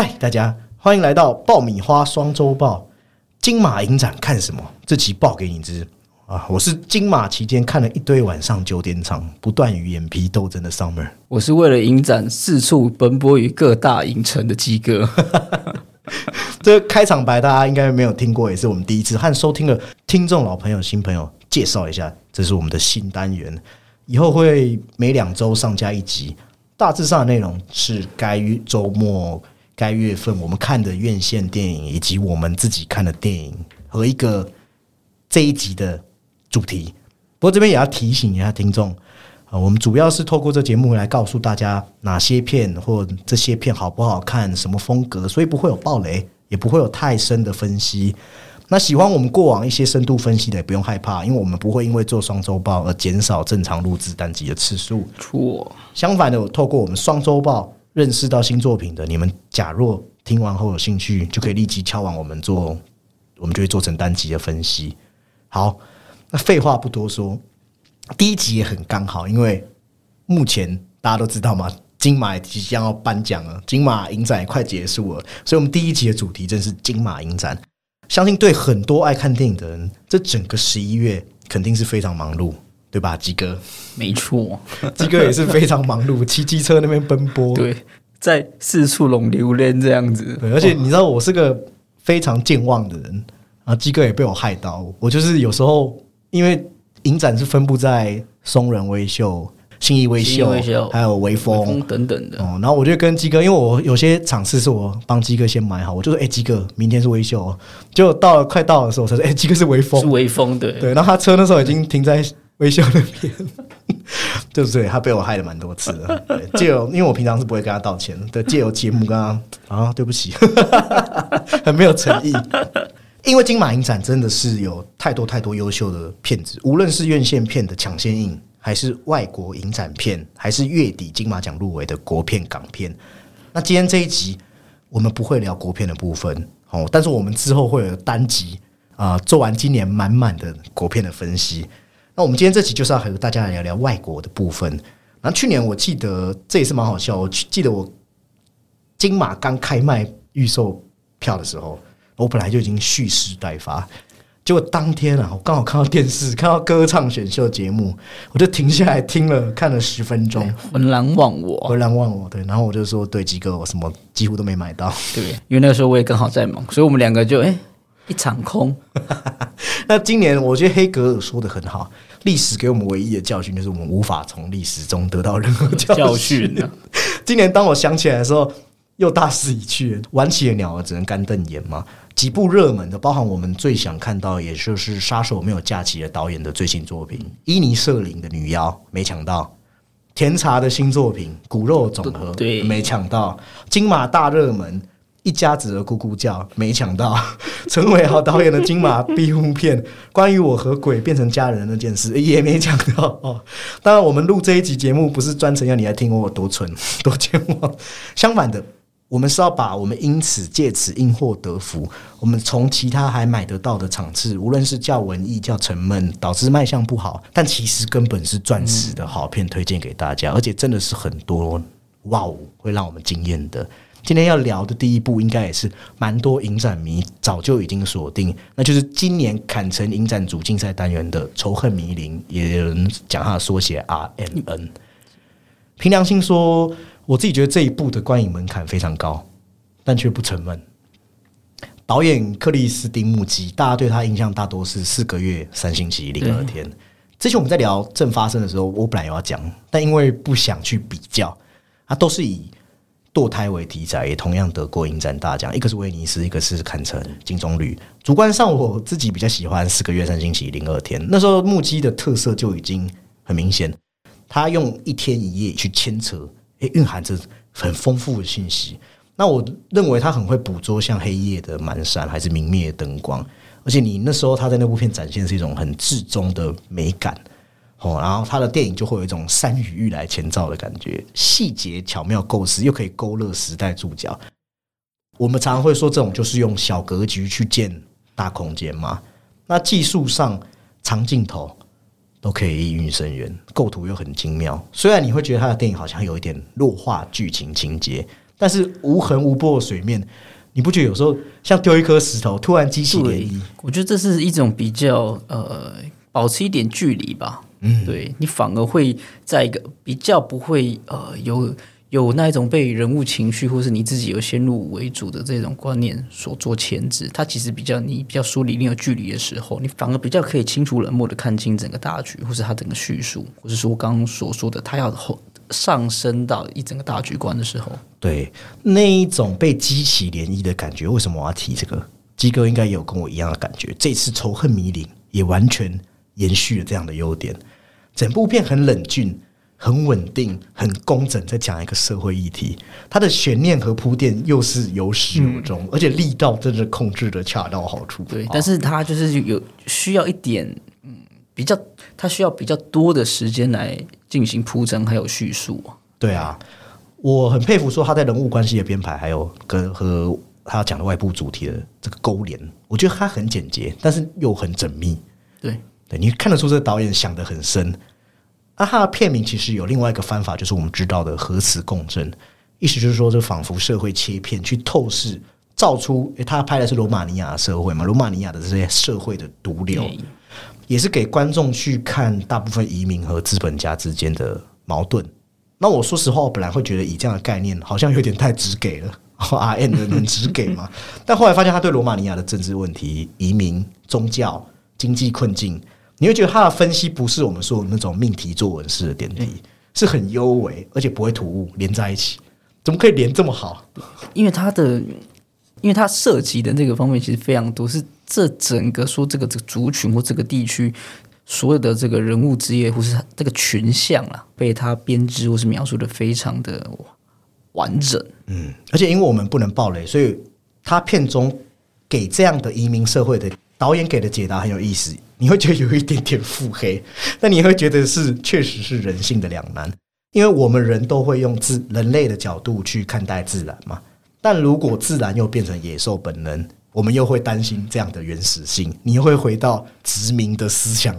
嗨，大家欢迎来到爆米花双周报。金马影展看什么？这期报给你知啊！我是金马期间看了一堆晚上九点场，不断与眼皮斗争的 Summer。我是为了影展四处奔波于各大影城的鸡哥。这开场白大家应该没有听过，也是我们第一次和收听的听众老朋友、新朋友介绍一下，这是我们的新单元，以后会每两周上架一集。大致上的内容是该于周末、该月份我们看的院线电影，以及我们自己看的电影和一个这一集的主题。不过这边也要提醒一下听众啊，我们主要是透过这节目来告诉大家哪些片或这些片好不好看、什么风格，所以不会有暴雷，也不会有太深的分析。那喜欢我们过往一些深度分析的，也不用害怕，因为我们不会因为做双周报而减少正常录制单集的次数。错，相反的，透过我们双周报认识到新作品的你们，假若听完后有兴趣，就可以立即敲完我们做，我们就会做成单集的分析。好，那废话不多说，第一集也很刚好，因为目前大家都知道嘛，金马即将要颁奖了，金马影展也快结束了，所以我们第一集的主题正是金马影展。相信对很多爱看电影的人，这整个十一月肯定是非常忙碌，对吧？鸡哥，没错，鸡哥也是非常忙碌，骑机车那边奔波，对，在四处拢榴莲这样子。对，而且你知道我是个非常健忘的人啊，鸡哥也被我害到。我就是有时候因为影展是分布在松仁微秀。新义微秀，还有微风等等的哦。然后我就跟鸡哥，因为我有些场次是我帮鸡哥先买好，我就说：“哎，鸡哥，明天是微秀。”就到了快到的时候，才说：“哎，鸡哥是微风，是微风，对对。”然后他车那时候已经停在微秀那边，对不对？他被我害了蛮多次的。借由，因为我平常是不会跟他道歉的，借由节目跟他啊，对不起，很没有诚意。因为金马影展真的是有太多太多优秀的片子，无论是院线片的抢先映。还是外国影展片，还是月底金马奖入围的国片港片。那今天这一集我们不会聊国片的部分哦，但是我们之后会有单集啊，做完今年满满的国片的分析。那我们今天这期就是要和大家来聊聊外国的部分。那去年我记得这也是蛮好笑，我记得我金马刚开卖预售票的时候，我本来就已经蓄势待发。结果当天啊，我刚好看到电视，看到歌唱选秀节目，我就停下来听了，看了十分钟，浑然忘我，浑然忘我。对，然后我就说，对，几个我什么几乎都没买到，对，因为那个时候我也刚好在忙，所以我们两个就哎一场空。那今年我觉得黑格尔说的很好，历史给我们唯一的教训就是我们无法从历史中得到任何教训。今年当我想起来的时候，又大势已去，玩起的鸟儿只能干瞪眼吗？几部热门的，包含我们最想看到，也就是《杀手没有假期》的导演的最新作品《伊尼舍林的女妖》，没抢到；甜茶的新作品《骨肉总和》，对，没抢到；金马大热门《一家子的咕咕叫》，没抢到；陈伟豪导演的金马庇护片《关于我和鬼变成家人那件事》，也没抢到哦。当然，我们录这一集节目不是专程要你来听我多蠢 多健忘，相反的。我们是要把我们因此借此因祸得福，我们从其他还买得到的场次，无论是较文艺、较沉闷，导致卖相不好，但其实根本是钻石的好片，推荐给大家，而且真的是很多哇哦，会让我们惊艳的。今天要聊的第一部，应该也是蛮多影展迷早就已经锁定，那就是今年坎城影展主竞赛单元的《仇恨迷林》，也有人讲它的缩写 R N N。凭良心说。我自己觉得这一部的观影门槛非常高，但却不沉闷。导演克里斯汀穆基，大家对他印象大多是四个月、三星期、零二天。之前我们在聊正发生的时候，我本来要讲，但因为不想去比较，他都是以堕胎为题材，也同样得过影展大奖，一个是威尼斯，一个是坎城金棕榈。主观上，我自己比较喜欢四个月、三星期、零二天。那时候木基的特色就已经很明显，他用一天一夜去牵扯。诶，蕴含着很丰富的信息。那我认为他很会捕捉像黑夜的阑珊，还是明灭灯光。而且你那时候他在那部片展现是一种很至中的美感哦。然后他的电影就会有一种山雨欲来前兆的感觉，细节巧妙构思，又可以勾勒时代注脚。我们常常会说这种就是用小格局去建大空间嘛。那技术上长镜头。都可以意蕴深远，构图又很精妙。虽然你会觉得他的电影好像有一点弱化剧情情节，但是无痕无波的水面，你不觉得有时候像丢一颗石头，突然激起涟漪？，我觉得这是一种比较呃，保持一点距离吧。嗯，对你反而会在一个比较不会呃有有那一种被人物情绪或是你自己有先入为主的这种观念所做牵制，它其实比较你比较疏离、你有距离的时候，你反而比较可以清楚冷漠的看清整个大局，或是它整个叙述，或是说刚刚所说的，它要后上升到一整个大局观的时候，对，那一种被激起涟漪的感觉，为什么我要提这个？鸡哥应该也有跟我一样的感觉。这次仇恨迷离也完全延续了这样的优点。整部片很冷峻、很稳定、很工整，在讲一个社会议题。它的悬念和铺垫又是有始有终，而且力道真的控制的恰到好处。对，哦但是它就是有需要一点，嗯，比较，它需要比较多的时间来进行铺陈还有叙述啊。对啊，我很佩服说他在人物关系的编排，还有跟和他讲的外部主题的这个勾连，我觉得他很简洁，但是又很缜密。对，对你看得出这个导演想得很深。啊，他的片名其实有另外一个翻法，就是我们知道的核磁共振，意思就是说，这仿佛社会切片去透视，照出，诶他拍的是罗马尼亚的社会嘛，罗马尼亚的这些社会的毒瘤，也是给观众去看大部分移民和资本家之间的矛盾。那我说实话，我本来会觉得以这样的概念好像有点太直给了，R N 的能直给吗？但后来发现他对罗马尼亚的政治问题、移民、宗教、经济困境，你会觉得他的分析不是我们说的那种命题作文式的点题，是很优美，而且不会突兀，连在一起。怎么可以连这么好？因为他的，因为他涉及的这个方面其实非常多，是这整个说这个这个族群或这个地区所有的这个人物之业或是它这个群像啊，被他编织或是描述的非常的完整。嗯，而且因为我们不能暴雷，所以他片中给这样的移民社会的导演给的解答很有意思，你会觉得有一点点腹黑，但你会觉得是确实是人性的两难，因为我们人都会用自人类的角度去看待自然嘛，但如果自然又变成野兽本能，我们又会担心这样的原始性，你又会回到殖民的思想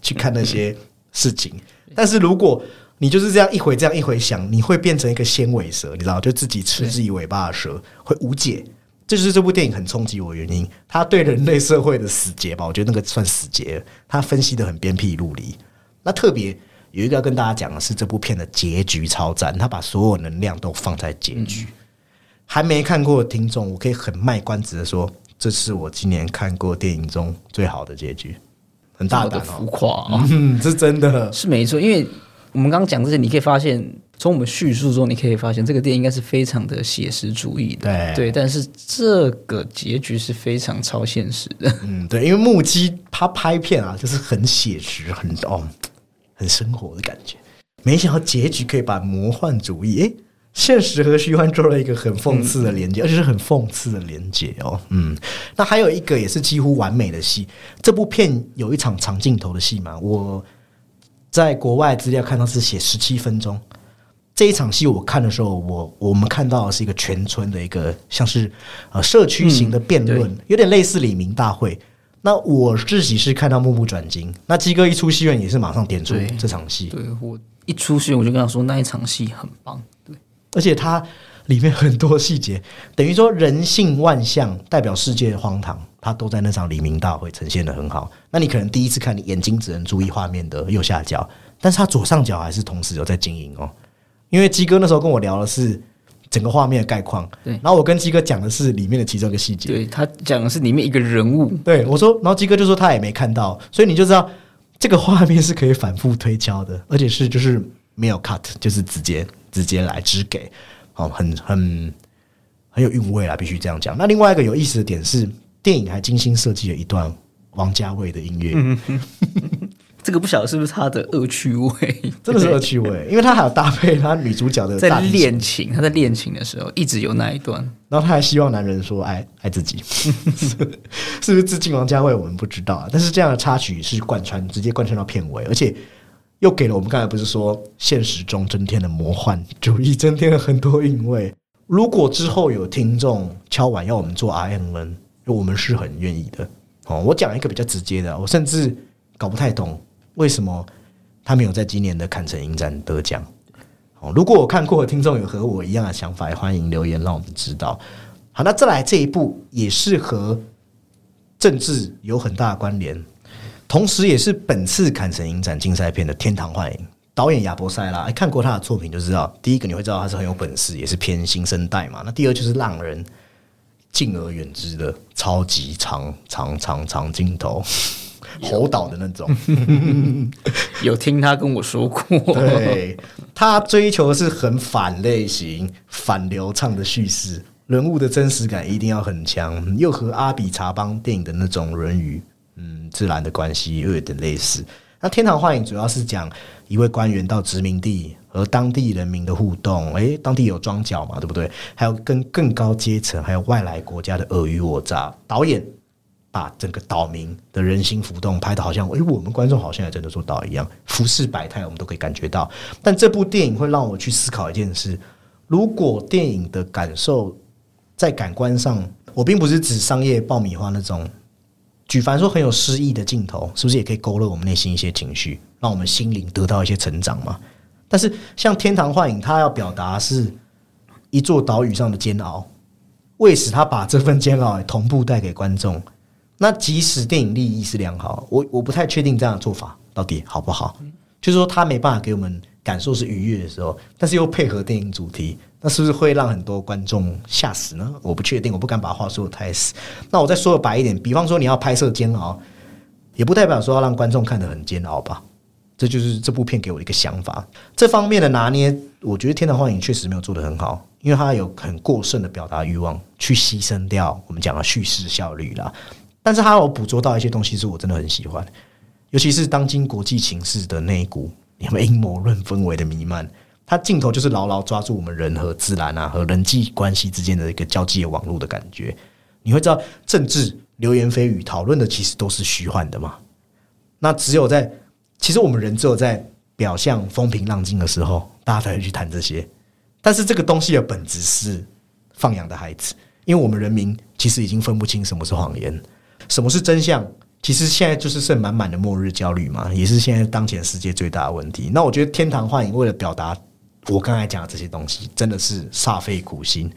去看那些事情，但是如果你就是这样一回这样一回想，你会变成一个纤尾蛇，你知道，就自己吃自己尾巴的蛇，会无解。这就是这部电影很冲击我的原因。他对人类社会的死结吧，我觉得那个算死结了。他分析的很鞭辟入里。那特别有一个要跟大家讲的是，这部片的结局超赞，他把所有能量都放在结局。还没看过的听众，我可以很卖关子的说，这是我今年看过电影中最好的结局，很大胆浮哦。夸啊、嗯，是真的。是没错，因为我们刚刚讲这些，你可以发现，从我们叙述中，你可以发现这个电影应该是非常的写实主义的，对对，但是这个结局是非常超现实的，嗯，对，因为木基他拍片啊，就是很写实，很哦，很生活的感觉。没想到结局可以把魔幻主义，诶，现实和虚幻做了一个很讽刺的连接，而且是很讽刺的连接哦。嗯，那还有一个也是几乎完美的戏，这部片有一场长镜头的戏嘛，我在国外资料看到是写十七分钟。这一场戏我看的时候，我我们看到的是一个全村的一个像是呃社区型的辩论，有点类似李明大会。那我自己是看到目不转睛，那鸡哥一出戏院也是马上点出这场戏，对我一出戏我就跟他说那一场戏很棒，对，而且它里面很多细节，等于说人性万象代表世界的荒唐，它都在那场黎明大会呈现的很好。那你可能第一次看，你眼睛只能注意画面的右下角，但是它左上角还是同时有在经营哦。因为鸡哥那时候跟我聊的是整个画面的概况，对。然后我跟鸡哥讲的是里面的其中一个细节，对他讲的是里面一个人物，对我说，然后鸡哥就说他也没看到，所以你就知道这个画面是可以反复推敲的，而且是就是没有 cut，就是直接直接来直给，哦，很很很有韵味啦，必须这样讲。那另外一个有意思的点是，电影还精心设计了一段王家卫的音乐，这个不晓得是不是他的恶趣味，真的是恶趣味，因为他还有搭配他女主角的在大提琴练琴，他在恋情的时候一直有那一段，然后他还希望男人说爱爱自己，是不是致敬王家卫？我们不知道啊。但是这样的插曲是贯穿，直接贯穿到片尾，而且又给了我们刚才不是说现实中增添了魔幻主义，增添了很多韵味。如果之后有听众敲碗要我们做 I N N，我们是很愿意的。哦，我讲一个比较直接的，我甚至搞不太懂为什么他没有在今年的坎城影展得奖。哦，如果我看过的听众有和我一样的想法，欢迎留言让我们知道。好，那再来这一部也是和政治有很大的关联，同时也是本次坎城影展竞赛片的《天堂幻影》。导演亚伯塞拉，看过他的作品就知道，第一个你会知道他是很有本事，也是偏新生代嘛。那第二就是让人敬而远之的超级长长长长镜头，吼倒的那种。有听他跟我说过，对他追求的是很反类型、反流畅的叙事，人物的真实感一定要很强，又和阿比查邦电影的那种人与嗯自然的关系又有点类似。那《天堂幻影》主要是讲一位官员到殖民地和当地人民的互动，诶，当地有庄脚嘛，对不对？还有跟更高阶层还有外来国家的尔虞我诈。导演把整个岛民的人心浮动拍的好像，诶，我们观众好像也真的做到一样，浮世百态我们都可以感觉到。但这部电影会让我去思考一件事：如果电影的感受在感官上，我并不是指商业爆米花那种。举凡说很有诗意的镜头，是不是也可以勾勒我们内心一些情绪，让我们心灵得到一些成长嘛？但是像《天堂幻影》，它要表达是一座岛屿上的煎熬，为使他把这份煎熬同步带给观众。那即使电影利益是良好，我我不太确定这样的做法到底好不好。就是说，他没办法给我们感受是愉悦的时候，但是又配合电影主题。那是不是会让很多观众吓死呢？我不确定，我不敢把话说的太死。那我再说的白一点，比方说你要拍摄煎熬，也不代表说要让观众看得很煎熬吧？这就是这部片给我一个想法。这方面的拿捏，我觉得《天堂幻影》确实没有做得很好，因为它有很过剩的表达欲望，去牺牲掉我们讲的叙事效率啦。但是他有捕捉到一些东西，是我真的很喜欢，尤其是当今国际情势的那一股因为阴谋论氛围的弥漫。它镜头就是牢牢抓住我们人和自然啊，和人际关系之间的一个交际网络的感觉。你会知道，政治流言蜚语讨论的其实都是虚幻的嘛？那只有在其实我们人只有在表象风平浪静的时候，大家才会去谈这些。但是这个东西的本质是放养的孩子，因为我们人民其实已经分不清什么是谎言，什么是真相。其实现在就是剩满满的末日焦虑嘛，也是现在当前世界最大的问题。那我觉得《天堂幻影》为了表达。我刚才讲的这些东西真的是煞费苦心。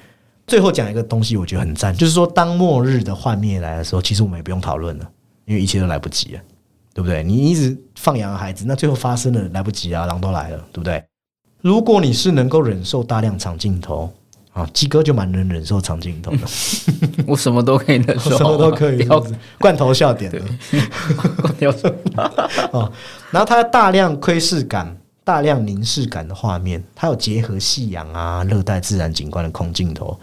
最后讲一个东西，我觉得很赞，就是说，当末日的幻灭来的时候，其实我们也不用讨论了，因为一切都来不及了，对不对？你一直放养孩子，那最后发生了来不及啊，狼都来了，对不对？如果你是能够忍受大量长镜头啊，鸡哥就蛮能忍受长镜头的，我什么都可以忍受，什么都可以，罐头笑点的，罐头笑哦，然后它大量窥视感。大量凝视感的画面，它有结合夕阳啊、热带自然景观的空镜头。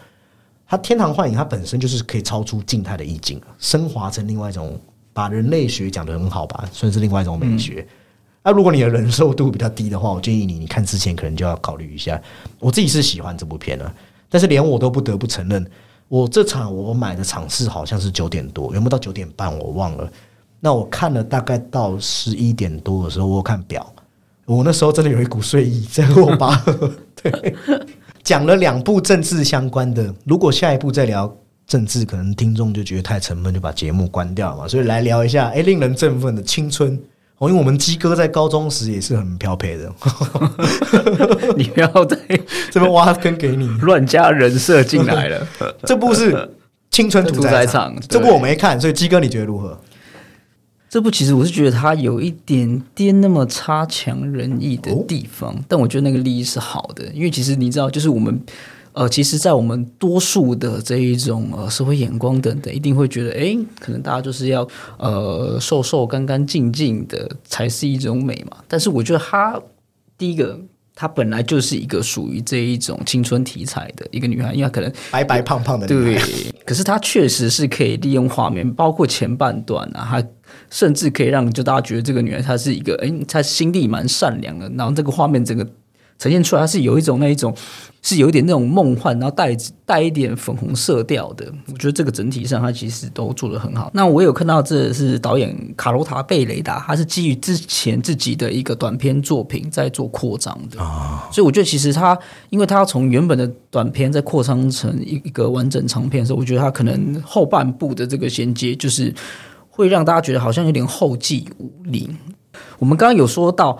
它天堂幻影，它本身就是可以超出静态的意境，升华成另外一种，把人类学讲的很好吧，算是另外一种美学。那如果你的忍受度比较低的话，我建议你，你看之前可能就要考虑一下。我自己是喜欢这部片的，但是连我都不得不承认，我这场我买的场次好像是九点多，有没有到九点半我忘了。那我看了大概到十一点多的时候，我看表。我那时候真的有一股睡意在我巴，对，讲了两部政治相关的。如果下一步再聊政治，可能听众就觉得太沉闷，就把节目关掉嘛。所以来聊一下，哎，令人振奋的青春。哦，因为我们鸡哥在高中时也是很漂配的。你不要在 这边挖坑给你，乱加人设进来了。这部是青春屠宰场，这部我没看，所以鸡哥你觉得如何？这部其实我是觉得它有一点点那么差强人意的地方，但我觉得那个利益是好的，因为其实你知道，就是我们呃，其实，在我们多数的这一种呃社会眼光等等，一定会觉得，哎，可能大家就是要呃瘦瘦干干净净的才是一种美嘛。但是我觉得她第一个，她本来就是一个属于这一种青春题材的一个女孩，因为可能白白胖胖的，对。可是她确实是可以利用画面，包括前半段啊，她。甚至可以让就大家觉得这个女孩她是一个，哎，她心地蛮善良的。然后这个画面整个呈现出来，它是有一种那一种，是有一点那种梦幻，然后带带一点粉红色调的。我觉得这个整体上，它其实都做得很好。那我有看到这是导演卡罗塔贝雷达，他是基于之前自己的一个短片作品在做扩张的啊。所以我觉得其实他，因为他要从原本的短片再扩张成一一个完整长片的时候，我觉得他可能后半部的这个衔接就是。会让大家觉得好像有点后继无力。我们刚刚有说到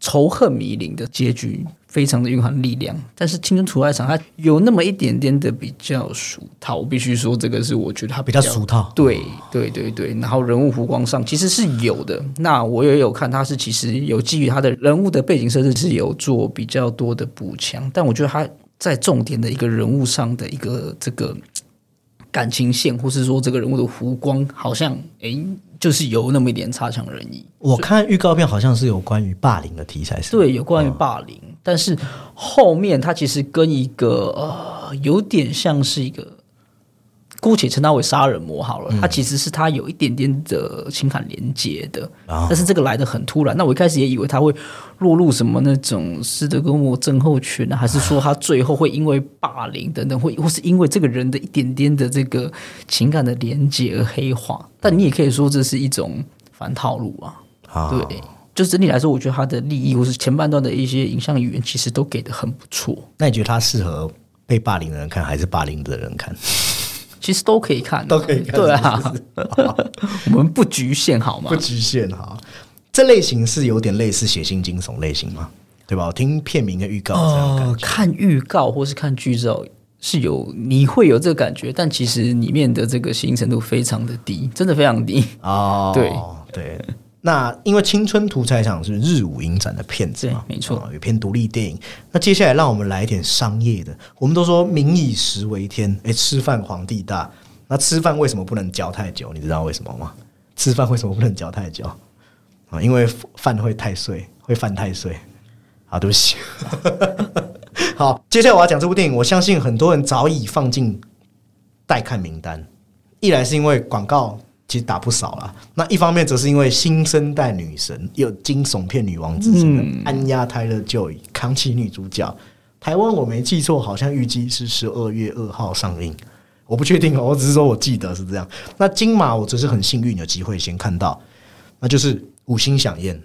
仇恨迷离的结局，非常的蕴含力量。但是《青春屠宰场》它有那么一点点的比较俗套，我必须说这个是我觉得它比较俗套。对对对对，然后人物弧光上其实是有的。那我也有看，它是其实有基于他的人物的背景设置是有做比较多的补强，但我觉得他在重点的一个人物上的一个这个。感情线，或是说这个人物的弧光，好像诶，就是有那么一点差强人意。我看预告片好像是有关于霸凌的题材，是对，有关于霸凌，但是后面它其实跟一个呃，有点像是一个。姑且称他为杀人魔好了，他其实是他有一点点的情感连接的，但是这个来的很突然。那我一开始也以为他会落入什么那种斯德哥摩症候群啊，还是说他最后会因为霸凌等等，会或是因为这个人的一点点的这个情感的连接而黑化？但你也可以说这是一种反套路啊。对，就整体来说，我觉得他的利益或是前半段的一些影像语言，其实都给的很不错。那你觉得他适合被霸凌的人看，还是霸凌的人看？其实都可以看，都可以看，对啊，我们不局限好吗？不局限哈，这类型是有点类似血腥惊悚类型吗？对吧？我听片名跟预告这样看预告或是看剧照是有你会有这个感觉，但其实里面的这个血腥程度非常的低，真的非常低哦。对对。那因为《青春屠宰场》是日舞影展的片子嘛，没错，有片独立电影。那接下来让我们来一点商业的。我们都说“民以食为天”，哎，吃饭皇帝大。那吃饭为什么不能嚼太久？你知道为什么吗？吃饭为什么不能嚼太久？啊，因为饭会太碎，会饭太碎。啊，对不起。好，接下来我要讲这部电影，我相信很多人早已放进待看名单。一来是因为广告。其实打不少了。那一方面，则是因为新生代女神有惊悚片女王之称的安亚泰勒就扛起女主角。台湾我没记错，好像预计是十二月二号上映。我不确定哦，我只是说我记得是这样。那金马我只是很幸运有机会先看到，那就是五星响宴。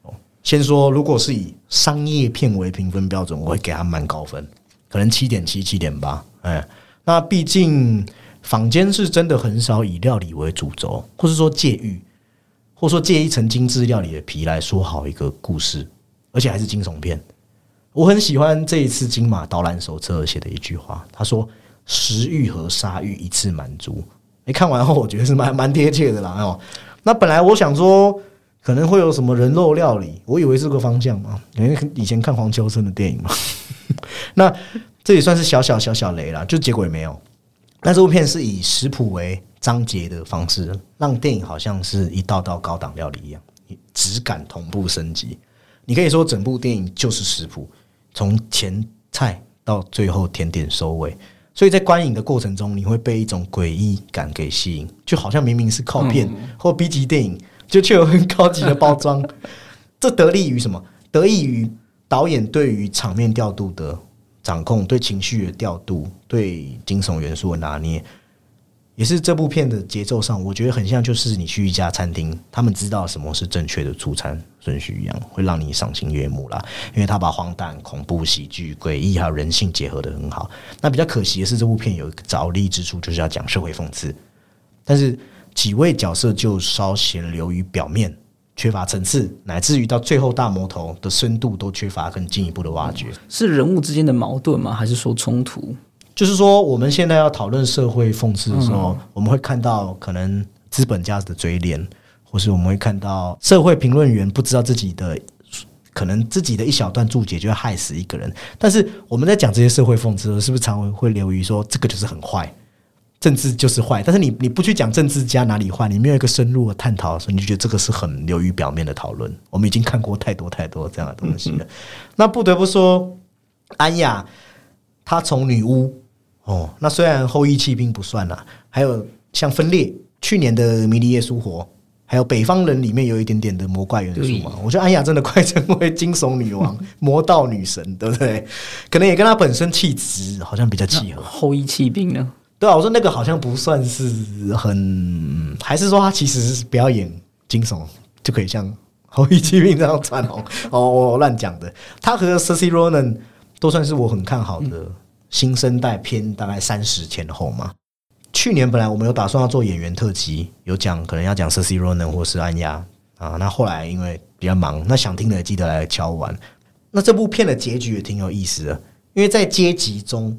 哦，先说如果是以商业片为评分标准，我会给他蛮高分，可能七点七、七点八。哎，那毕竟。坊间是真的很少以料理为主轴，或是说借喻，或者说借一层精致料理的皮来说好一个故事，而且还是惊悚片。我很喜欢这一次金马导览手册写的一句话，他说：“食欲和杀欲一次满足。”你，看完后我觉得是蛮蛮贴切的啦。哦，那本来我想说可能会有什么人肉料理，我以为是个方向嘛，因为以前看黄秋生的电影嘛。那这也算是小小小小雷了，就结果也没有。那这部片是以食谱为章节的方式，让电影好像是一道道高档料理一样，质感同步升级。你可以说整部电影就是食谱，从前菜到最后甜点收尾。所以在观影的过程中，你会被一种诡异感给吸引，就好像明明是靠片或 B 级电影，就却有很高级的包装。这得力于什么？得益于导演对于场面调度的。掌控对情绪的调度，对惊悚元素的拿捏，也是这部片的节奏上，我觉得很像，就是你去一家餐厅，他们知道什么是正确的出餐顺序一样，会让你赏心悦目啦。因为他把荒诞、恐怖、喜剧、诡异还有人性结合的很好。那比较可惜的是，这部片有一个着力之处，就是要讲社会讽刺，但是几位角色就稍显流于表面。缺乏层次，乃至于到最后大魔头的深度都缺乏更进一步的挖掘。是人物之间的矛盾吗？还是说冲突？就是说，我们现在要讨论社会讽刺的时候，我们会看到可能资本家的嘴脸，或是我们会看到社会评论员不知道自己的可能自己的一小段注解就会害死一个人。但是我们在讲这些社会讽刺，是不是常会流于说这个就是很坏？政治就是坏，但是你你不去讲政治家哪里坏，你没有一个深入的探讨的时候，你就觉得这个是很流于表面的讨论。我们已经看过太多太多这样的东西了。那不得不说，安雅她从女巫哦，那虽然后裔弃兵不算了，还有像分裂去年的迷离耶稣活，还有北方人里面有一点点的魔怪元素嘛。我觉得安雅真的快成为惊悚女王、魔道女神，对不对？可能也跟她本身气质好像比较契合。后裔弃兵呢？对啊，我说那个好像不算是很，还是说他其实是表演惊悚就可以像《后羿骑兵》这样穿红哦，我乱讲的。他和 c e c i Ronan 都算是我很看好的新生代片，大概三十前后嘛。去年本来我们有打算要做演员特辑，有讲可能要讲 c e c i Ronan 或是安雅啊，那后来因为比较忙。那想听的记得来敲完。那这部片的结局也挺有意思的，因为在阶级中，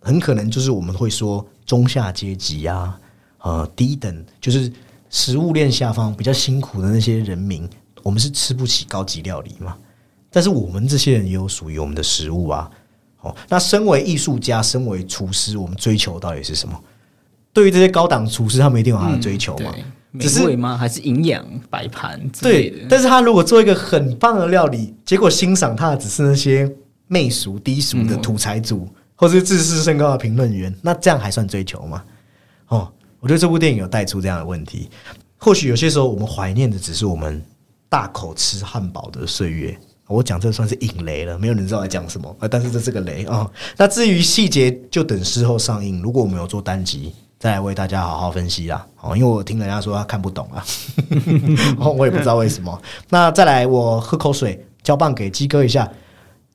很可能就是我们会说中下阶级啊，呃，低等就是食物链下方比较辛苦的那些人民，我们是吃不起高级料理嘛。但是我们这些人也有属于我们的食物啊。哦，那身为艺术家，身为厨师，我们追求到底是什么？对于这些高档厨师，他们一定有他的追求嘛？美味吗？还是营养摆盘之对？，但是他如果做一个很棒的料理，结果欣赏他的只是那些媚俗低俗的土财主，或是自视甚高的评论员，那这样还算追求吗？哦，我觉得这部电影有带出这样的问题。或许有些时候我们怀念的只是我们大口吃汉堡的岁月。我讲这算是引雷了，没有人知道在讲什么，但是这是个雷啊、那至于细节，就等事后上映。如果我们有做单集，再来为大家好好分析啦。哦，因为我听人家说他看不懂啊，我也不知道为什么。那再来，我喝口水，交棒给鸡哥一下。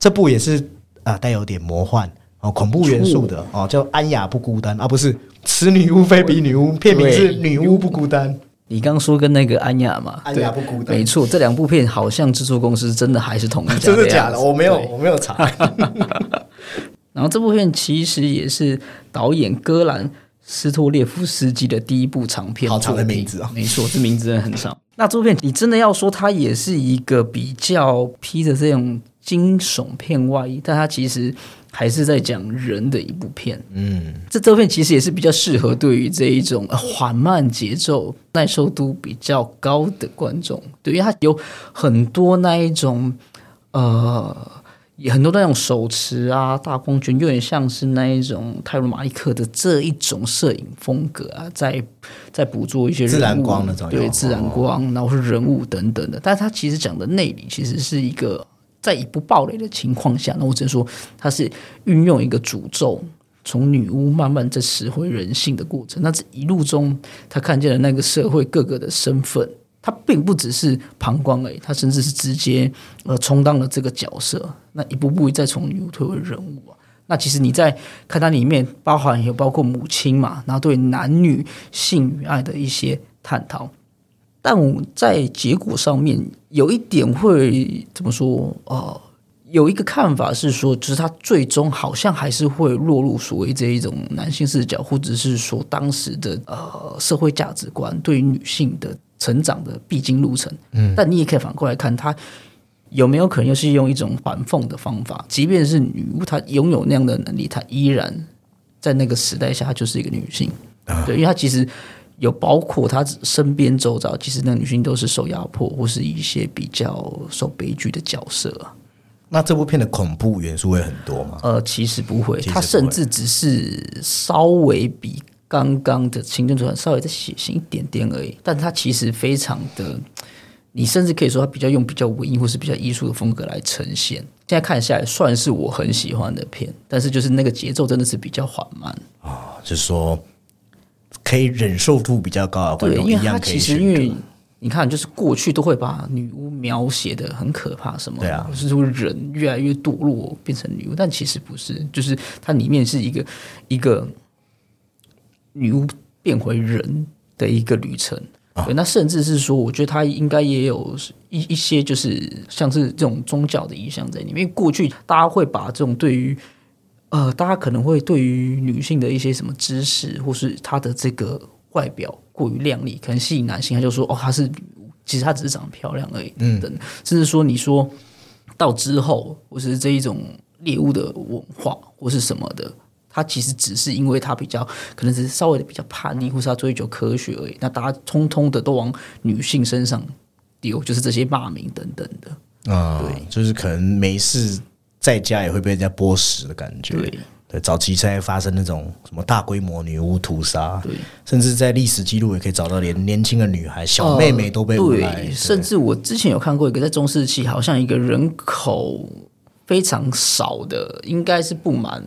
这部也是啊、带有点魔幻哦，恐怖元素的哦，叫《安雅不孤单》啊，不是“此女巫非彼女巫”，片名是《女巫不孤单》。你刚说跟那个安雅嘛，安雅不孤单。没错，这两部片好像制作公司真的还是同一家，真的假的？我没有，我没有查。然后这部片其实也是导演戈兰斯托列夫斯基的第一部长片好长的名字哦。没错，这名字真的很长。那这部片你真的要说它也是一个比较披着这种惊悚片外衣，但它其实还是在讲人的一部片。嗯，这这部片其实也是比较适合对于这一种呃缓慢节奏、耐受度比较高的观众，对，因为它有很多那一种呃，也很多那种手持啊、大光圈，有点像是那一种泰罗马利克的这一种摄影风格啊，在在捕捉一些自然光那种对自然光，然后是人物等等的，但是它其实讲的内里其实是一个。在以不暴雷的情况下，那我只能说它是运用一个诅咒，从女巫慢慢在拾回人性的过程。那这一路中，他看见了那个社会各个的身份，他并不只是旁观而已，他甚至是直接呃充当了这个角色。那一步步再从女巫退为人物啊。那其实你在看它里面，包含有包括母亲嘛，然后对男女性与爱的一些探讨。但我在结果上面有一点会怎么说？呃，有一个看法是说，就是他最终好像还是会落入所谓这一种男性视角，或者是说当时的呃社会价值观对于女性的成长的必经路程。嗯，但你也可以反过来看，他有没有可能又是用一种反讽的方法？即便是女巫，她拥有那样的能力，她依然在那个时代下，她就是一个女性。对，因为她其实。有包括他身边周遭，其实那女性都是受压迫，或是一些比较受悲剧的角色啊。那这部片的恐怖元素会很多吗？呃，其实不会，它甚至只是稍微比刚刚的行政主管稍微再血腥一点点而已。但它其实非常的，你甚至可以说它比较用比较文艺或是比较艺术的风格来呈现。现在看下来，算是我很喜欢的片，但是就是那个节奏真的是比较缓慢。啊，就是说可以忍受度比较高的观对，众一因为它样可以选其实因为择。你看，就是过去都会把女巫描写的很可怕，什么对啊就是说人越来越堕落变成女巫，但其实不是，就是它里面是一个一个女巫变回人的一个旅程。那甚至是说，我觉得它应该也有一一些，就是像是这种宗教的意象在里面。因为过去大家会把这种对于呃，大家可能会对于女性的一些什么知识，或是她的这个外表过于靓丽，可能吸引男性，他就说哦，她是，其实她只是长得漂亮而已，等等。甚至说你说到之后，或是这一种猎物的文化，或是什么的。他其实只是因为他比较可能只是稍微的比较叛逆，或是他追求科学而已。那大家通通的都往女性身上丢，就是这些骂名等等的。啊、对就是可能没事在家也会被人家剥食的感觉。对对，早期才会发生那种什么大规模女巫屠杀，对，甚至在历史记录也可以找到连年轻的女孩、小妹妹都被对甚至我之前有看过一个在中世纪，好像一个人口非常少的，应该是不满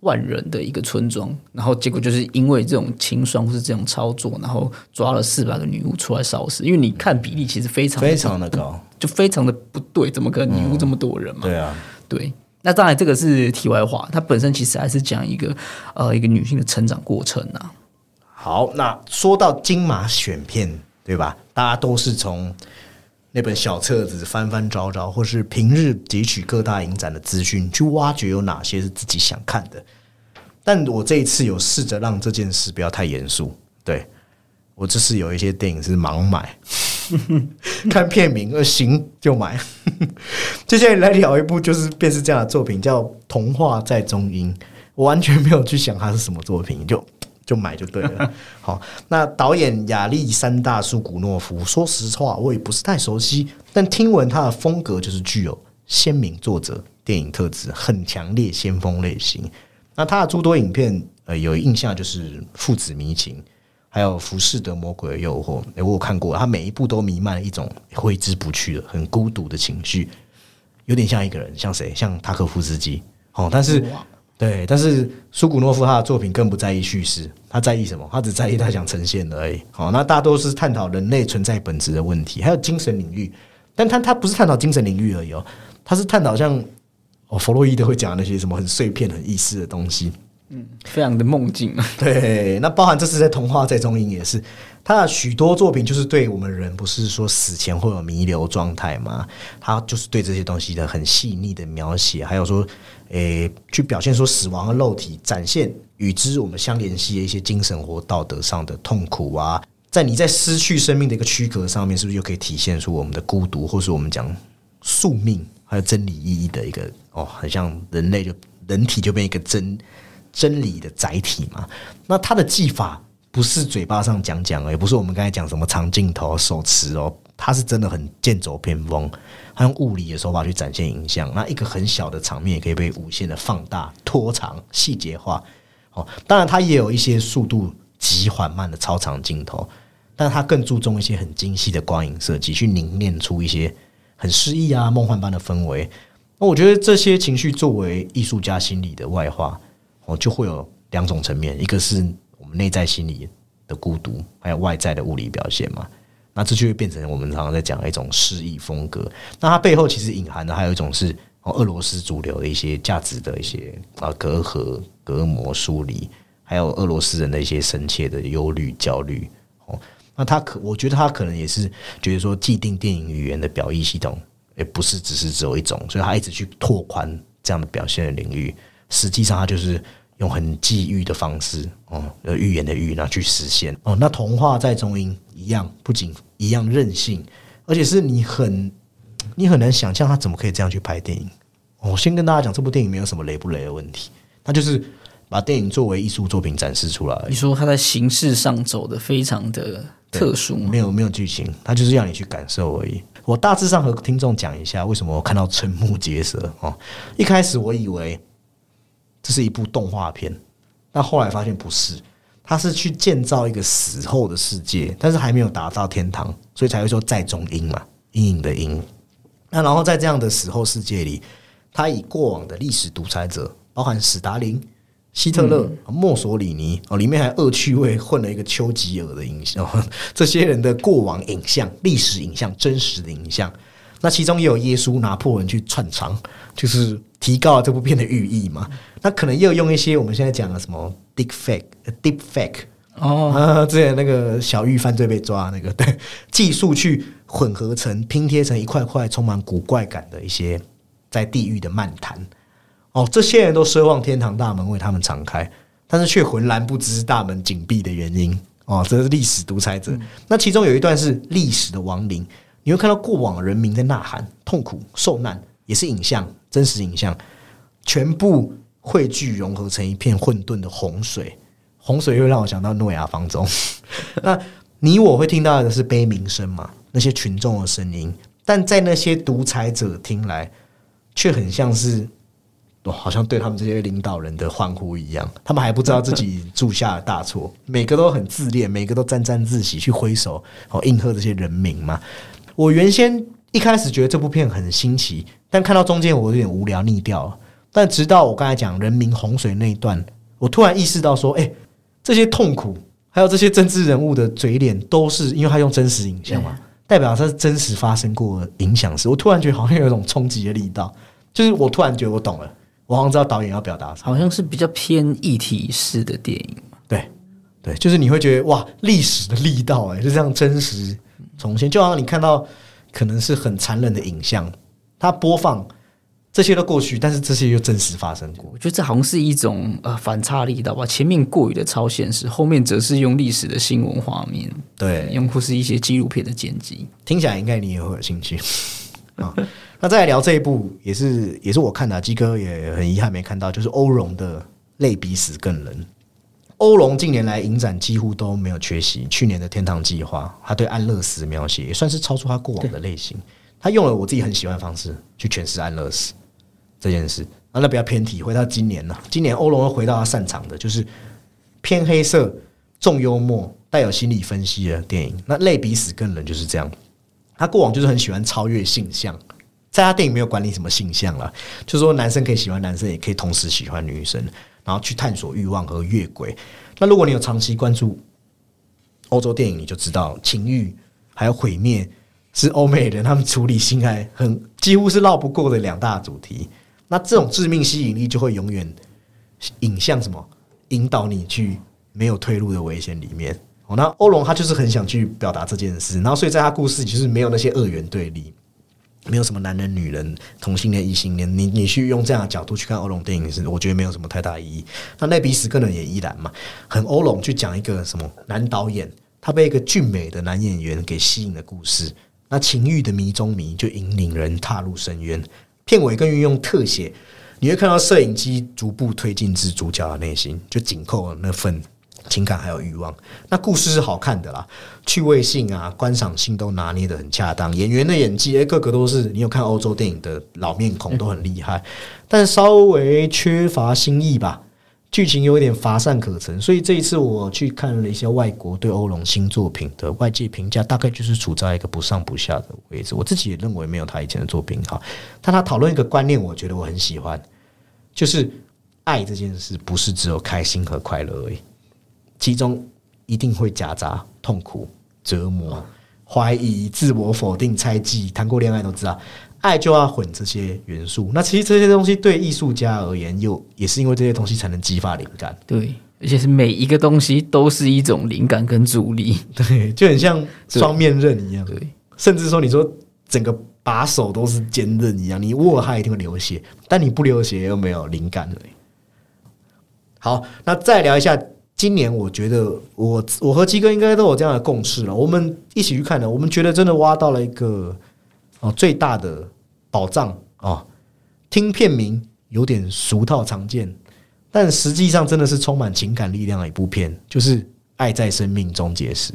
万人的一个村庄，然后结果就是因为这种清算或是这种操作，然后抓了四百个女巫出来烧死。因为你看比例其实非常非常的高。就非常的不对，怎么可能女巫这么多人嘛？对啊，对，那当然这个是题外话，它本身其实还是讲一个呃一个女性的成长过程啊。好，那说到金马选片，对吧？大家都是从那本小册子翻翻找找，或是平日汲取各大影展的资讯，去挖掘有哪些是自己想看的。但我这一次有试着让这件事不要太严肃，对我这次有一些电影是盲买，看片名呃行就买。接下来来聊一部就是便是这样的作品，叫《童话在中音》，我完全没有去想它是什么作品，就就买就对了。好，那导演亚历山大·苏古诺夫，说实话我也不是太熟悉，但听闻他的风格就是具有鲜明作者电影特质，很强烈先锋类型。那他的诸多影片，呃，有印象就是《父子迷情》，还有《浮士德魔鬼的诱惑》，诶，我有看过，他每一部都弥漫了一种挥之不去的、很孤独的情绪，有点像一个人，像谁？像塔可夫斯基。哦，但是对，但是苏古诺夫他的作品更不在意叙事，他在意什么？他只在意他想呈现的而已。好，那大多是探讨人类存在本质的问题，还有精神领域，但他他不是探讨精神领域而已哦，他是探讨像。哦，弗洛伊德会讲那些什么很碎片、很意识的东西，嗯，非常的梦境。对，那包含这次在童话在中音也是，他的许多作品就是对我们人不是说死前会有弥留状态吗？他就是对这些东西的很细腻的描写，还有说，诶，去表现说死亡的肉体，展现与之我们相联系的一些精神或道德上的痛苦啊，在你在失去生命的一个躯壳上面，是不是就可以体现出我们的孤独，或是我们讲宿命？还有真理意义的一个哦，很像人类就人体就变一个真真理的载体嘛。那他的技法不是嘴巴上讲讲，也不是我们刚才讲什么长镜头手持哦，他是真的很剑走偏锋，他用物理的手法去展现影像。那一个很小的场面也可以被无限的放大、拖长、细节化。哦，当然他也有一些速度极缓慢的超长镜头，但他更注重一些很精细的光影设计，去凝练出一些。很诗意啊，梦幻般的氛围。那我觉得这些情绪作为艺术家心理的外化，哦，就会有两种层面，一个是我们内在心理的孤独，还有外在的物理表现嘛。那这就会变成我们常常在讲一种诗意风格。那它背后其实隐含的还有一种是哦，俄罗斯主流的一些价值的一些啊隔阂、隔膜、疏离，还有俄罗斯人的一些深切的忧虑、焦虑哦。那他可，我觉得他可能也是觉得说，既定电影语言的表意系统，也不是只是只有一种，所以他一直去拓宽这样的表现的领域。实际上，他就是用很际遇的方式，哦，预言的预，然后去实现。哦，那童话在中英一样，不仅一样任性，而且是你很你很难想象他怎么可以这样去拍电影。我先跟大家讲，这部电影没有什么雷不雷的问题，他就是。把电影作为艺术作品展示出来。你说它在形式上走的非常的特殊吗？没有，没有剧情，它就是要你去感受而已。我大致上和听众讲一下，为什么我看到瞠目结舌哦。一开始我以为这是一部动画片，但后来发现不是，他是去建造一个死后的世界，但是还没有达到天堂，所以才会说在中阴嘛，阴影的阴。那然后在这样的死后世界里，他以过往的历史独裁者，包含史达林。希特勒、墨索里尼哦，里面还恶趣味混了一个丘吉尔的影像，这些人的过往影像、历史影像、真实的影像，那其中也有耶稣、拿破仑去串场，就是提高了这部片的寓意嘛。那可能又用一些我们现在讲的什么 deep fake、deep fake 哦，之前那个小玉犯罪被抓那个对 技术去混合成、拼贴成一块块充满古怪感的一些在地狱的漫谈。哦，这些人都奢望天堂大门为他们敞开，但是却浑然不知大门紧闭的原因。哦，这是历史独裁者。那其中有一段是历史的亡灵，你会看到过往人民在呐喊、痛苦、受难，也是影像，真实影像，全部汇聚融合成一片混沌的洪水。洪水又让我想到诺亚方舟。那你我会听到的是悲鸣声嘛？那些群众的声音，但在那些独裁者听来，却很像是。好像对他们这些领导人的欢呼一样，他们还不知道自己 铸下了大错，每个都很自恋，每个都沾沾自喜去挥手，哦，应和这些人民嘛。我原先一开始觉得这部片很新奇，但看到中间我有点无聊腻掉了。但直到我刚才讲人民洪水那一段，我突然意识到说，哎，这些痛苦还有这些政治人物的嘴脸，都是因为他用真实影像嘛，代表他是真实发生过影响时。我突然觉得好像有一种冲击的力道，就是我突然觉得我懂了。我好像知道导演要表达什么，好像是比较偏议题式的电影对，对，就是你会觉得哇，历史的力道哎，就这样真实重现，就好像你看到可能是很残忍的影像，它播放这些都过去，但是这些又真实发生过。我觉得这好像是一种呃反差力道吧，前面过于的超现实，后面则是用历史的新闻画面，对，用或是一些纪录片的剪辑，听起来应该你也会有兴趣啊。那再来聊这一部，也是也是我看的，基哥也很遗憾没看到，就是欧荣的《类比死更人》。欧龙近年来影展几乎都没有缺席。去年的《天堂计划》，他对安乐死描写也算是超出他过往的类型。他用了我自己很喜欢的方式去诠释安乐死这件事。啊，那比较偏题，回到今年了。今年欧龙又回到他擅长的，就是偏黑色、重幽默、带有心理分析的电影。那《类比死更人》就是这样。他过往就是很喜欢超越性向，在他电影没有管理什么性向了，就是说男生可以喜欢男生，也可以同时喜欢女生。然后去探索欲望和越轨。那如果你有长期关注欧洲电影，你就知道情欲还有毁灭是欧美人他们处理性爱很几乎是绕不过的两大主题。那这种致命吸引力就会永远引向什么？引导你去没有退路的危险里面。那欧龙他就是很想去表达这件事，然后所以在他故事里就是没有那些二元对立。没有什么男人、女人、同性恋、异性恋，你你去用这样的角度去看欧龙电影是，我觉得没有什么太大意义。那那比斯个人也依然嘛，很欧龙去讲一个什么男导演，他被一个俊美的男演员给吸引的故事。那情欲的迷中迷就引领人踏入深渊。片尾更运用特写，你会看到摄影机逐步推进至主角的内心，就紧扣那份。情感还有欲望，那故事是好看的啦，趣味性啊、观赏性都拿捏的很恰当，演员的演技诶，个个都是你有看欧洲电影的老面孔都很厉害，但稍微缺乏新意吧，剧情有一点乏善可陈，所以这一次我去看了一些外国对欧龙新作品的外界评价，大概就是处在一个不上不下的位置。我自己也认为没有他以前的作品好，但他讨论一个观念，我觉得我很喜欢，就是爱这件事不是只有开心和快乐而已。其中一定会夹杂痛苦、折磨、怀疑、自我否定、猜忌。谈过恋爱都知道，爱就要混这些元素。那其实这些东西对艺术家而言，又也是因为这些东西才能激发灵感。对，而且是每一个东西都是一种灵感跟助力。对，就很像双面刃一样。对，甚至说你说整个把手都是坚韧一样，你握它一定会流血，但你不流血又没有灵感对。好，那再聊一下。今年我觉得我我和基哥应该都有这样的共识了。我们一起去看的，我们觉得真的挖到了一个哦最大的宝藏啊！听片名有点俗套常见，但实际上真的是充满情感力量的一部片，就是《爱在生命终结时》。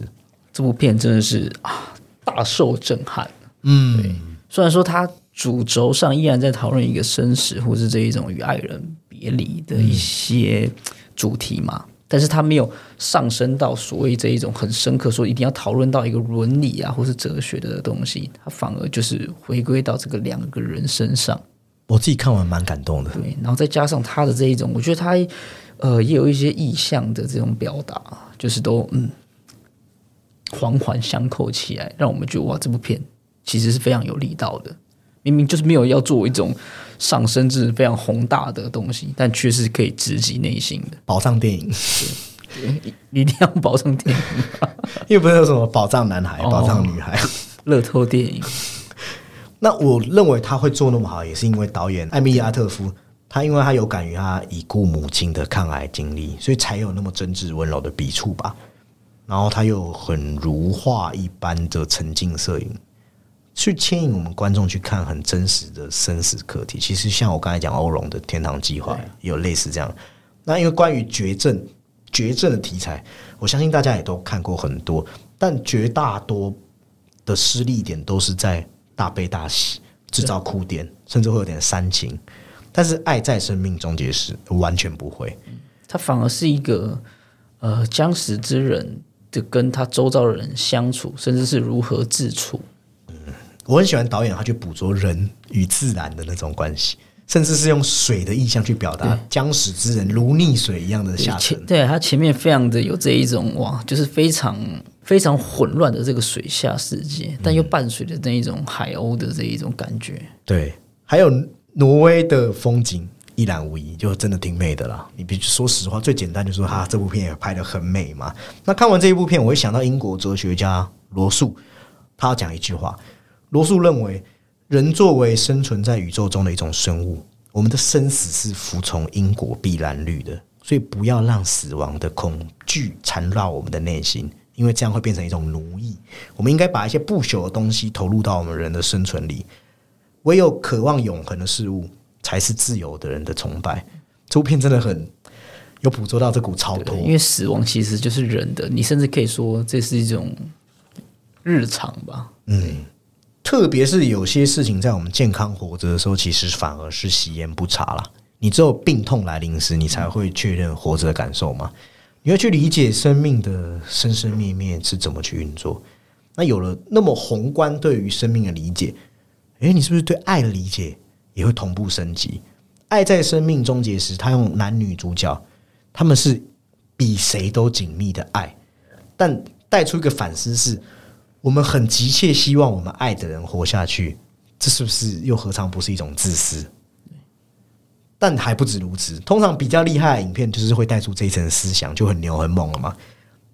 这部片真的是啊大受震撼。嗯，虽然说它主轴上依然在讨论一个生死或是这一种与爱人别离的一些主题嘛。但是他没有上升到所谓这一种很深刻，说一定要讨论到一个伦理啊，或是哲学的东西，他反而就是回归到这个两个人身上。我自己看完蛮感动的，对，然后再加上他的这一种，我觉得他呃也有一些意象的这种表达，就是都嗯环环相扣起来，让我们觉得哇，这部片其实是非常有力道的。明明就是没有要做一种上升至非常宏大的东西，但却是可以直击内心的宝藏电影。你一定要宝藏电影，又不是有什么宝藏男孩、宝藏女孩、乐透电影。那我认为他会做那么好，也是因为导演艾米亚特夫，他因为他有感于他已故母亲的抗癌经历，所以才有那么真挚温柔的笔触吧。然后他又很如画一般的沉浸摄影。去牵引我们观众去看很真实的生死课题，其实像我刚才讲欧龙的《天堂计划》有类似这样。那因为关于绝症、绝症的题材，我相信大家也都看过很多，但绝大多的失利点都是在大悲大喜，制造哭点，甚至会有点煽情。但是爱在生命终结时完全不会，它反而是一个呃将死之人的跟他周遭的人相处，甚至是如何自处。我很喜欢导演他去捕捉人与自然的那种关系，甚至是用水的意象去表达将死之人如溺水一样的下沉。对他前面非常的有这一种哇，就是非常非常混乱的这个水下世界，但又伴随着那一种海鸥的这一种感觉。对，还有挪威的风景一览无遗，就真的挺美的啦。你必须说实话，最简单就说他这部片也拍的很美嘛。那看完这一部片，我会想到英国哲学家罗素，他要讲一句话。罗素认为，人作为生存在宇宙中的一种生物，我们的生死是服从因果必然律的，所以不要让死亡的恐惧缠绕我们的内心，因为这样会变成一种奴役。我们应该把一些不朽的东西投入到我们人的生存里，唯有渴望永恒的事物，才是自由的人的崇拜。这部片真的很有捕捉到这股超脱，因为死亡其实就是人的，你甚至可以说这是一种日常吧。嗯，特别是有些事情在我们健康活着的时候，其实反而是习言不查了。你只有病痛来临时，你才会确认活着的感受嘛？你要去理解生命的生生灭灭是怎么去运作。那有了那么宏观对于生命的理解，诶，你是不是对爱的理解也会同步升级？爱在生命终结时，他用男女主角，他们是比谁都紧密的爱，但带出一个反思是。我们很急切希望我们爱的人活下去，这是不是又何尝不是一种自私？但还不止如此。通常比较厉害的影片，就是会带出这一层思想，就很牛很猛了嘛。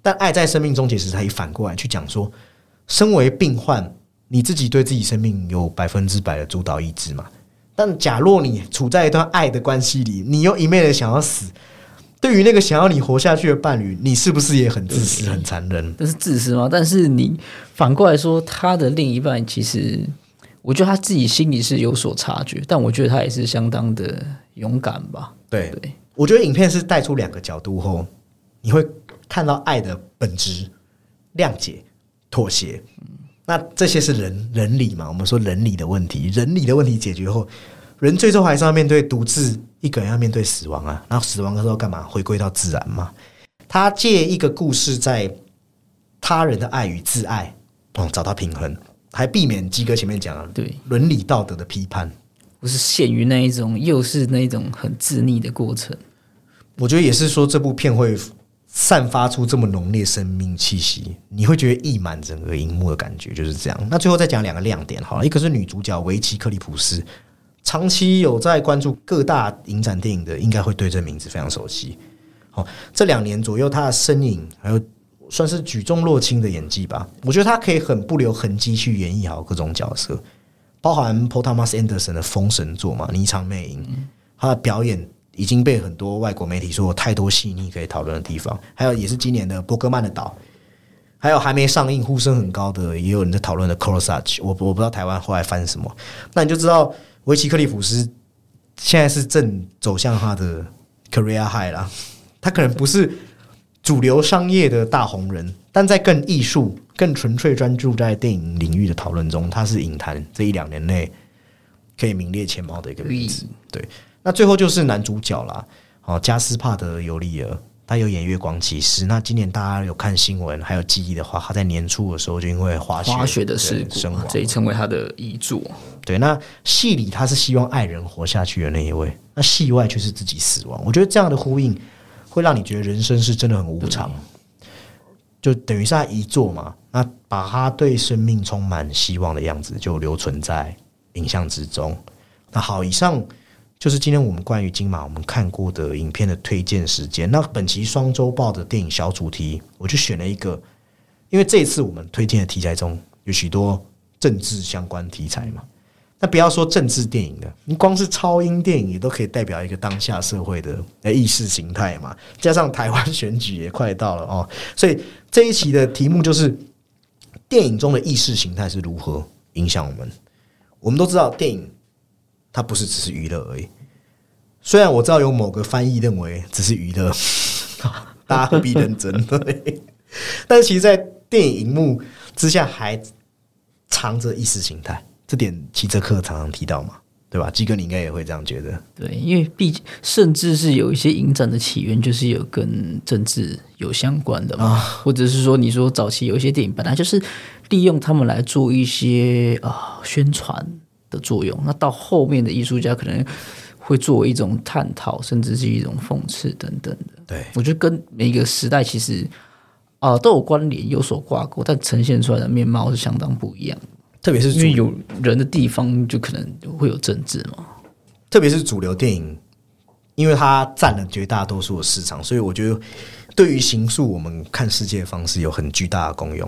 但爱在生命终结时，他以反过来去讲说：，身为病患，你自己对自己生命有百分之百的主导意志嘛？但假若你处在一段爱的关系里，你又一昧的想要死。对于那个想要你活下去的伴侣，你是不是也很自私、很残忍？这是自私吗？但是你反过来说，他的另一半其实，我觉得他自己心里是有所察觉，但我觉得他也是相当的勇敢吧。对对，我觉得影片是带出两个角度后，你会看到爱的本质、谅解、妥协。那这些是人人理嘛？我们说人理的问题，人理的问题解决后。人最终还是要面对独自一个人要面对死亡啊！然后死亡的时候干嘛？回归到自然嘛。他借一个故事，在他人的爱与自爱哦找到平衡，还避免基哥前面讲的对伦理道德的批判，不是限于那一种又是那一种很自溺的过程。我觉得也是说，这部片会散发出这么浓烈生命气息，你会觉得溢满整个荧幕的感觉就是这样。那最后再讲两个亮点，好了，一个是女主角维奇克里普斯。长期有在关注各大影展电影的，应该会对这名字非常熟悉。好，这两年左右，他的身影还有算是举重若轻的演技吧。我觉得他可以很不留痕迹去演绎好各种角色，包含 Paul Thomas Anderson 的《封神作》嘛，《霓裳魅影》，他的表演已经被很多外国媒体说有太多细腻可以讨论的地方。还有也是今年的伯格曼的岛，还有还没上映、呼声很高的，也有人在讨论的《c o r s a g e 我我不知道台湾后来翻什么，那你就知道。维奇克利普斯现在是正走向他的 career high 啦，他可能不是主流商业的大红人，但在更艺术、更纯粹专注在电影领域的讨论中，他是影坛这一两年内可以名列前茅的一个名字。对，那最后就是男主角啦，哦，加斯帕德尤利尔。他有演《月光骑士》，那今年大家有看新闻还有记忆的话，他在年初的时候就因为滑雪滑雪的事故，这也成为他的遗作。对，那戏里他是希望爱人活下去的那一位，那戏外却是自己死亡。我觉得这样的呼应会让你觉得人生是真的很无常，就等于是他遗作嘛。那把他对生命充满希望的样子就留存在影像之中。那好，以上。就是今天我们关于金马我们看过的影片的推荐时间。那本期双周报的电影小主题，我就选了一个，因为这一次我们推荐的题材中有许多政治相关题材嘛。那不要说政治电影的，你光是超英电影也都可以代表一个当下社会的意识形态嘛。加上台湾选举也快到了哦，所以这一期的题目就是电影中的意识形态是如何影响我们。我们都知道电影。它不是只是娱乐而已，虽然我知道有某个翻译认为只是娱乐，大家何必认真？对，但是其实，在电影荧幕之下还藏着意识形态，这点齐泽克常常提到嘛，对吧？基哥，你应该也会这样觉得。对，因为毕竟甚至是有一些影展的起源就是有跟政治有相关的嘛，或者是说，你说早期有一些电影本来就是利用他们来做一些啊宣传。的作用，那到后面的艺术家可能会作为一种探讨，甚至是一种讽刺等等的。对我觉得跟每一个时代其实啊都有关联，有所挂钩，但呈现出来的面貌是相当不一样。特别是因为有人的地方，就可能会有政治嘛。特别是主流电影，因为它占了绝大多数的市场，所以我觉得对于形塑我们看世界的方式有很巨大的功用。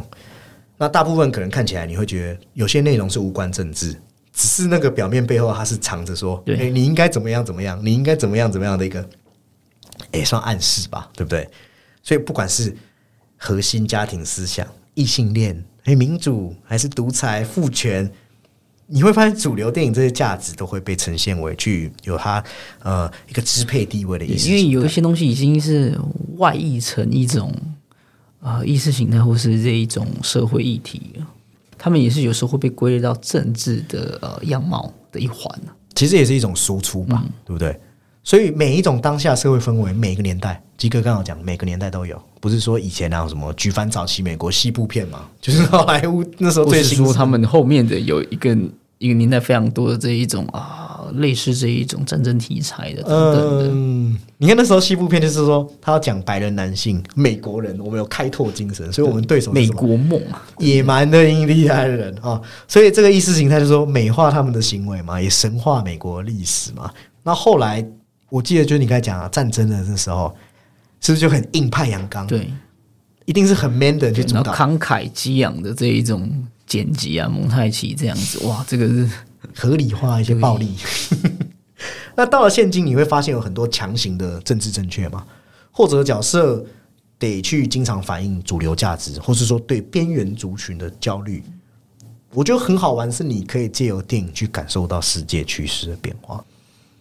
那大部分可能看起来你会觉得有些内容是无关政治，只是那个表面背后它是藏着说，对诶你应该怎么样怎么样，你应该怎么样怎么样的一个，也算暗示吧，对不对？所以不管是核心家庭思想、异性恋、诶民主还是独裁、父权，你会发现主流电影这些价值都会被呈现为去有它呃一个支配地位的意思。因为有一些东西已经是外溢成一种呃意识形态或是这一种社会议题了，他们也是有时候会被归类到政治的呃样貌的一环。啊其实也是一种输出吧，对不对？所以每一种当下社会氛围，每个年代，基哥刚好讲，每个年代都有，不是说以前那种什么举凡早期美国西部片嘛，就是好莱坞那时候最新说他们后面的有一个一个年代非常多的这一种啊，类似这一种战争题材的等等的。嗯，你看那时候西部片就是说他要讲白人男性，美国人，我们有开拓精神，所以我们对手美国梦啊，野蛮的、印第安人啊、所以这个意识形态就是说美化他们的行为嘛，也神化美国历史嘛。那后来我记得就是你刚才讲啊，战争的那时候，是不是就很硬派阳刚？，对，一定是很 man 的人去主导，慷慨激昂的这一种剪辑啊，蒙太奇这样子，哇，这个是合理化一些暴力。那到了现今，你会发现有很多强行的政治正确嘛，或者角色得去经常反映主流价值，或是说对边缘族群的焦虑。我觉得很好玩，是你可以借由电影去感受到世界趋势的变化。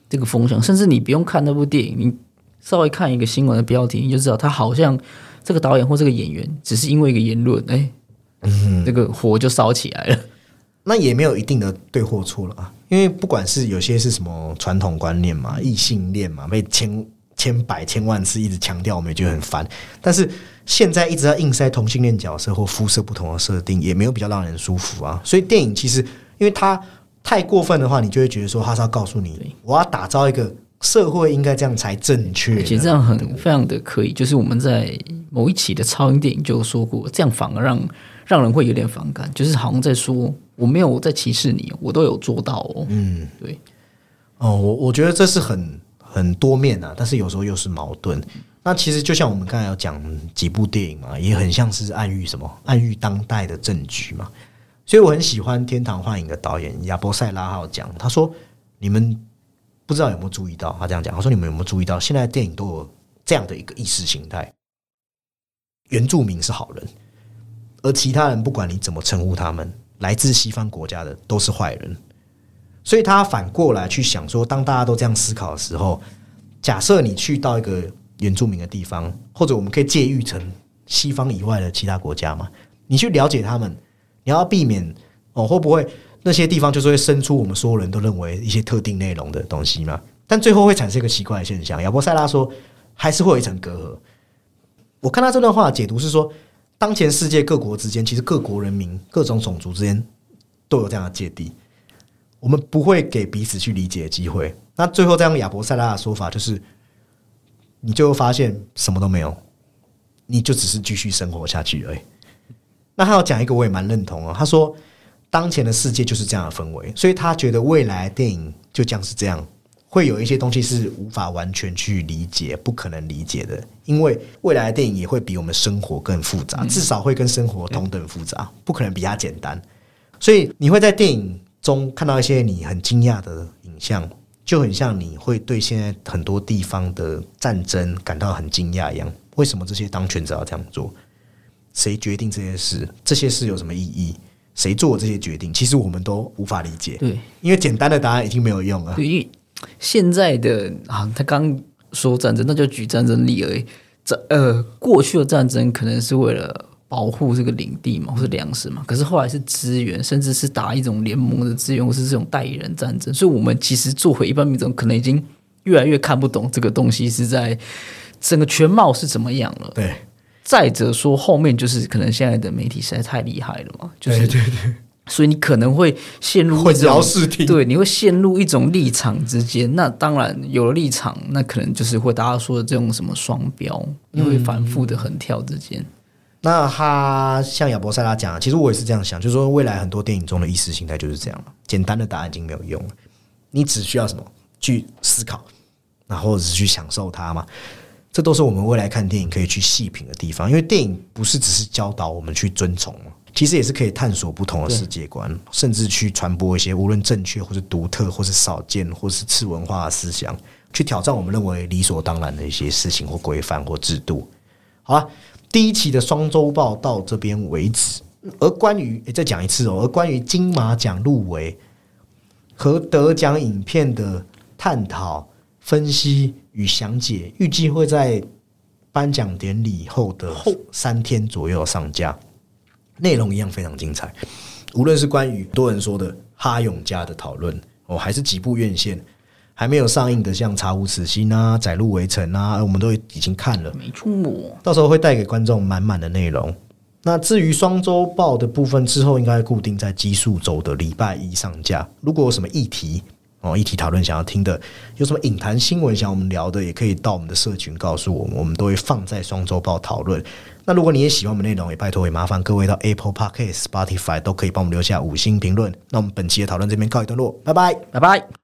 这个风向，甚至你不用看那部电影，你稍微看一个新闻的标题，你就知道他好像这个导演或这个演员只是因为一个言论，哎，这个火就烧起来了。那也没有一定的对或错了啊，因为不管是有些是什么传统观念嘛、异性恋嘛，被千千百千万次一直强调，我们也觉得很烦。但是现在一直要硬塞同性恋角色或肤色不同的设定，也没有比较让人舒服啊。所以电影其实，因为它太过分的话，你就会觉得说它是要告诉你，我要打造一个社会应该这样才正确的。而且这样很非常的可以，就是我们在某一期的超英电影就说过，这样反而让让人会有点反感，就是好像在说我没有在歧视你，我都有做到哦。嗯，对，哦，我我觉得这是很很多面啊，但是有时候又是矛盾。那其实就像我们刚才有讲几部电影嘛，也很像是暗喻什么，暗喻当代的政局嘛。所以我很喜欢《天堂幻影》的导演亚伯塞拉号讲，他说：“你们不知道有没有注意到？他这样讲，他说你们有没有注意到，现在的电影都有这样的一个意识形态，原住民是好人，而其他人不管你怎么称呼他们，来自西方国家的都是坏人。”所以他反过来去想说，当大家都这样思考的时候，假设你去到一个原住民的地方，或者我们可以借喻成西方以外的其他国家嘛，你去了解他们，你要避免哦，会不会那些地方就是会生出我们所有人都认为一些特定内容的东西嘛？但最后会产生一个奇怪的现象。亚伯塞拉说，还是会有一层隔阂。我看他这段话解读是说，当前世界各国之间，其实各国人民、各种种族之间都有这样的芥蒂。我们不会给彼此去理解的机会。那最后再用亚伯塞拉的说法，就是你就会发现什么都没有，你就只是继续生活下去而已。那他要讲一个，我也蛮认同哦。他说，当前的世界就是这样的氛围，所以他觉得未来电影就将是这样，会有一些东西是无法完全去理解、不可能理解的，因为未来的电影也会比我们生活更复杂，至少会跟生活同等复杂，不可能比它简单。所以你会在电影中看到一些你很惊讶的影像，就很像你会对现在很多地方的战争感到很惊讶一样。为什么这些当权者要这样做？谁决定这些事？这些事有什么意义？谁做这些决定？其实我们都无法理解，对，因为简单的答案已经没有用了。现在的啊，他刚说战争，那就举战争例而已。这呃，过去的战争可能是为了保护这个领地嘛，或是粮食嘛，可是后来是资源，甚至是打一种联盟的资源，或是这种代理人战争。所以，我们其实作为一般民众，可能已经越来越看不懂这个东西是在整个全貌是怎么样了。对，再者说，后面就是可能现在的媒体实在太厉害了嘛，就是对对对，所以你可能会陷入混淆视听。对，你会陷入一种立场之间。那当然有了立场，那可能就是会大家说的这种什么双标，你会反复的横跳之间。那他像亚伯塞拉讲的，其实我也是这样想，就是说未来很多电影中的意识形态就是这样了，简单的答案已经没有用了，你只需要什么去思考，那或者是去享受它嘛。这都是我们未来看电影可以去细品的地方，因为电影不是只是教导我们去遵从嘛，其其实也是可以探索不同的世界观，甚至去传播一些无论正确或是独特或是少见或是次文化的思想，去挑战我们认为理所当然的一些事情或规范或制度。好了，第一期的双周报到这边为止。而关于再讲一次哦，而关于金马奖入围和得奖影片的探讨、分析与详解，预计会在颁奖典礼后的后三天左右上架。内容一样非常精彩，无论是关于多人说的哈永家的讨论哦，还是几部院线还没有上映的，像《查无此心》啊，《载入围城》啊，我们都已经看了，没错。到时候会带给观众满满的内容。那至于双周报的部分，之后应该固定在基数周的礼拜一上架。如果有什么议题哦，议题讨论想要听的，有什么影坛新闻想我们聊的，也可以到我们的社群告诉我们，我们都会放在双周报讨论。那如果你也喜欢我们内容，也拜托也麻烦各位到 Apple Podcast、Spotify 都可以帮我们留下五星评论。那我们本期的讨论这边告一段落，拜拜，拜拜。